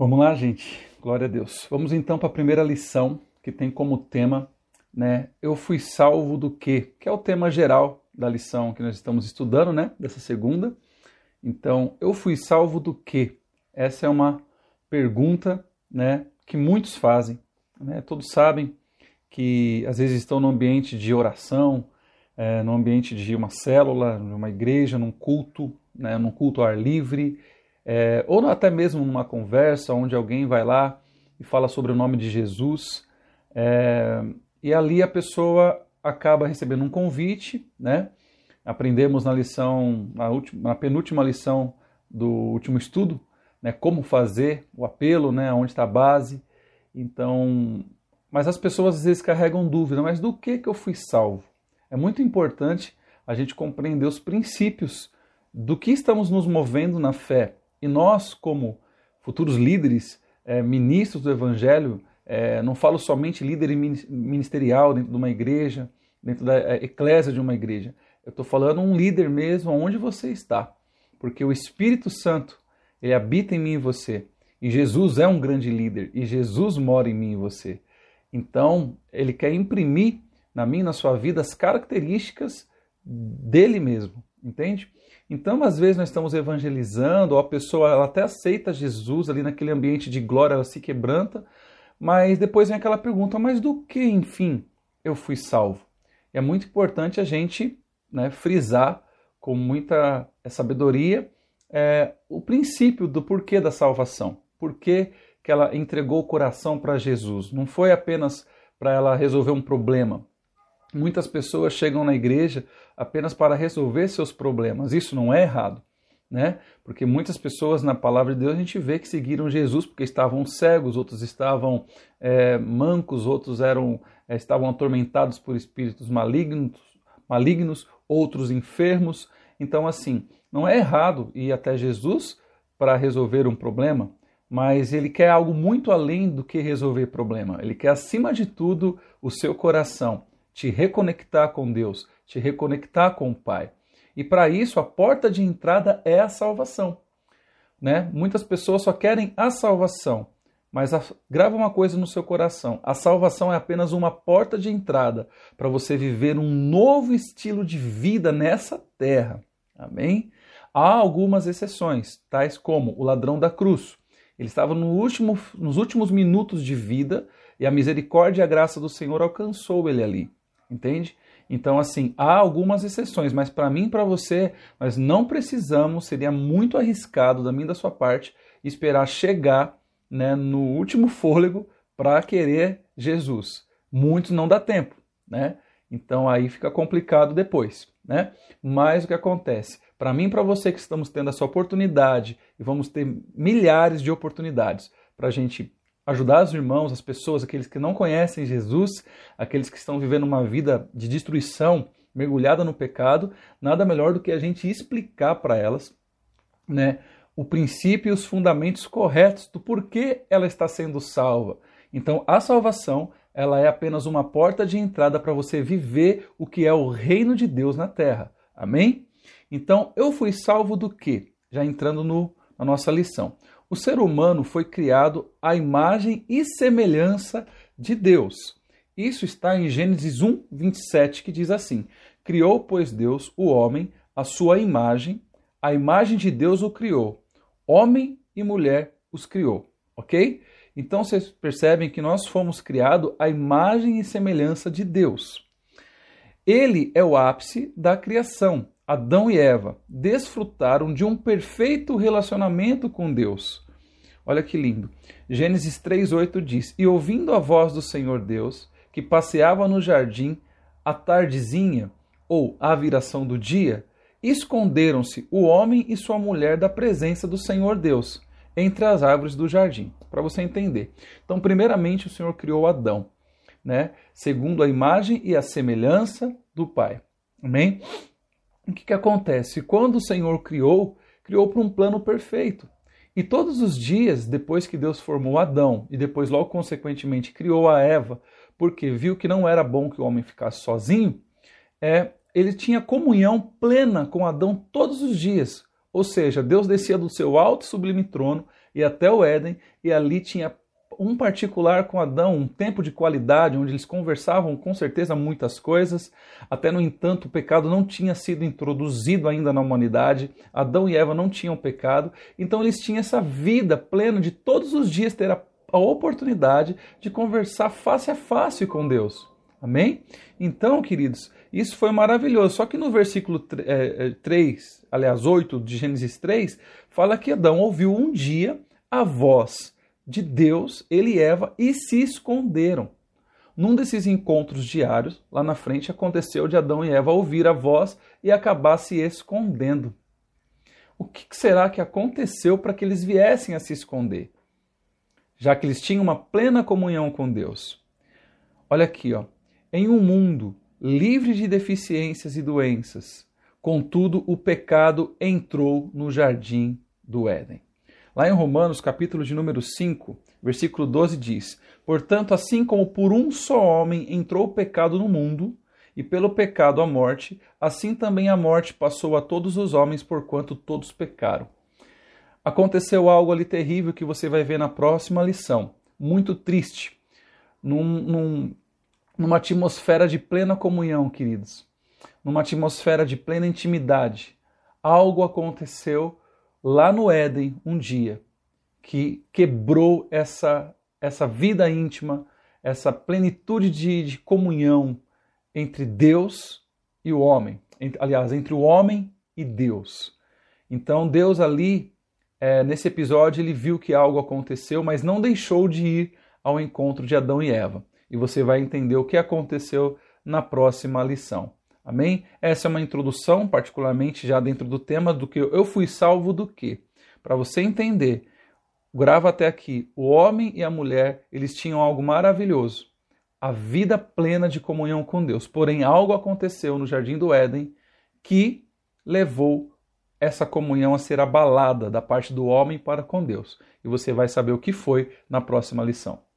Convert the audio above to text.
Vamos lá, gente. Glória a Deus. Vamos então para a primeira lição, que tem como tema, né, eu fui salvo do quê? Que é o tema geral da lição que nós estamos estudando, né, dessa segunda. Então, eu fui salvo do quê? Essa é uma pergunta, né, que muitos fazem, né? Todos sabem que às vezes estão no ambiente de oração, é, no ambiente de uma célula, numa igreja, num culto, né, num culto ao ar livre, é, ou até mesmo numa conversa onde alguém vai lá e fala sobre o nome de Jesus, é, e ali a pessoa acaba recebendo um convite, né? Aprendemos na lição, na, última, na penúltima lição do último estudo, né, como fazer o apelo, né, onde está a base. Então, mas as pessoas às vezes carregam dúvida, mas do que que eu fui salvo? É muito importante a gente compreender os princípios do que estamos nos movendo na fé, e nós, como futuros líderes, é, ministros do Evangelho, é, não falo somente líder ministerial dentro de uma igreja, dentro da é, eclésia de uma igreja. Eu estou falando um líder mesmo, onde você está. Porque o Espírito Santo, ele habita em mim e você. E Jesus é um grande líder. E Jesus mora em mim e você. Então, ele quer imprimir na minha e na sua vida as características dele mesmo. Entende? Então, às vezes, nós estamos evangelizando, ou a pessoa ela até aceita Jesus ali naquele ambiente de glória, ela se quebranta, mas depois vem aquela pergunta: mas do que, enfim, eu fui salvo? E é muito importante a gente né, frisar com muita sabedoria é, o princípio do porquê da salvação. Por que, que ela entregou o coração para Jesus? Não foi apenas para ela resolver um problema. Muitas pessoas chegam na igreja apenas para resolver seus problemas. Isso não é errado, né? Porque muitas pessoas na palavra de Deus a gente vê que seguiram Jesus porque estavam cegos, outros estavam é, mancos, outros eram é, estavam atormentados por espíritos malignos, malignos, outros enfermos. Então, assim, não é errado ir até Jesus para resolver um problema, mas ele quer algo muito além do que resolver problema. Ele quer, acima de tudo, o seu coração, te reconectar com Deus, te reconectar com o Pai. E para isso, a porta de entrada é a salvação. Né? Muitas pessoas só querem a salvação, mas a, grava uma coisa no seu coração: a salvação é apenas uma porta de entrada para você viver um novo estilo de vida nessa terra. Amém? Há algumas exceções, tais como o ladrão da cruz. Ele estava no último, nos últimos minutos de vida e a misericórdia e a graça do Senhor alcançou ele ali. Entende? Então, assim, há algumas exceções, mas para mim e para você, nós não precisamos, seria muito arriscado da minha da sua parte, esperar chegar né, no último fôlego para querer Jesus. Muitos não dá tempo, né? Então aí fica complicado depois, né? Mas o que acontece? Para mim e para você que estamos tendo essa oportunidade, e vamos ter milhares de oportunidades para a gente ajudar os irmãos, as pessoas, aqueles que não conhecem Jesus, aqueles que estão vivendo uma vida de destruição, mergulhada no pecado, nada melhor do que a gente explicar para elas, né, o princípio e os fundamentos corretos do porquê ela está sendo salva. Então, a salvação, ela é apenas uma porta de entrada para você viver o que é o reino de Deus na terra. Amém? Então, eu fui salvo do quê? Já entrando no, na nossa lição. O ser humano foi criado à imagem e semelhança de Deus. Isso está em Gênesis 1, 27, que diz assim: Criou, pois, Deus o homem, a sua imagem, a imagem de Deus o criou. Homem e mulher os criou. Ok? Então vocês percebem que nós fomos criados à imagem e semelhança de Deus. Ele é o ápice da criação. Adão e Eva desfrutaram de um perfeito relacionamento com Deus. Olha que lindo. Gênesis 3:8 diz: "E ouvindo a voz do Senhor Deus, que passeava no jardim à tardezinha ou à viração do dia, esconderam-se o homem e sua mulher da presença do Senhor Deus entre as árvores do jardim." Para você entender. Então, primeiramente o Senhor criou Adão, né? Segundo a imagem e a semelhança do Pai. Amém? O que, que acontece? Quando o Senhor criou, criou para um plano perfeito. E todos os dias, depois que Deus formou Adão e depois, logo consequentemente, criou a Eva, porque viu que não era bom que o homem ficasse sozinho, é, ele tinha comunhão plena com Adão todos os dias. Ou seja, Deus descia do seu alto e sublime trono e até o Éden, e ali tinha um particular com Adão, um tempo de qualidade, onde eles conversavam com certeza muitas coisas. Até no entanto, o pecado não tinha sido introduzido ainda na humanidade. Adão e Eva não tinham pecado, então eles tinham essa vida plena de todos os dias ter a, a oportunidade de conversar face a face com Deus. Amém? Então, queridos, isso foi maravilhoso. Só que no versículo 3, é, aliás, 8 de Gênesis 3, fala que Adão ouviu um dia a voz de Deus, ele e Eva, e se esconderam. Num desses encontros diários, lá na frente, aconteceu de Adão e Eva ouvir a voz e acabar se escondendo. O que será que aconteceu para que eles viessem a se esconder? Já que eles tinham uma plena comunhão com Deus. Olha aqui, ó. Em um mundo livre de deficiências e doenças, contudo o pecado entrou no jardim do Éden. Lá em Romanos, capítulo de número 5, versículo 12 diz: Portanto, assim como por um só homem entrou o pecado no mundo, e pelo pecado a morte, assim também a morte passou a todos os homens, porquanto todos pecaram. Aconteceu algo ali terrível que você vai ver na próxima lição. Muito triste. Num, num, numa atmosfera de plena comunhão, queridos. Numa atmosfera de plena intimidade. Algo aconteceu lá no Éden um dia que quebrou essa, essa vida íntima, essa plenitude de, de comunhão entre Deus e o homem. Aliás, entre o homem e Deus. Então, Deus ali, é, nesse episódio, ele viu que algo aconteceu, mas não deixou de ir ao encontro de Adão e Eva. E você vai entender o que aconteceu na próxima lição. Amém? Essa é uma introdução, particularmente já dentro do tema do que eu fui salvo do que. Para você entender, grava até aqui. O homem e a mulher, eles tinham algo maravilhoso. A vida plena de comunhão com Deus. Porém, algo aconteceu no jardim do Éden que levou essa comunhão a ser abalada da parte do homem para com Deus. E você vai saber o que foi na próxima lição.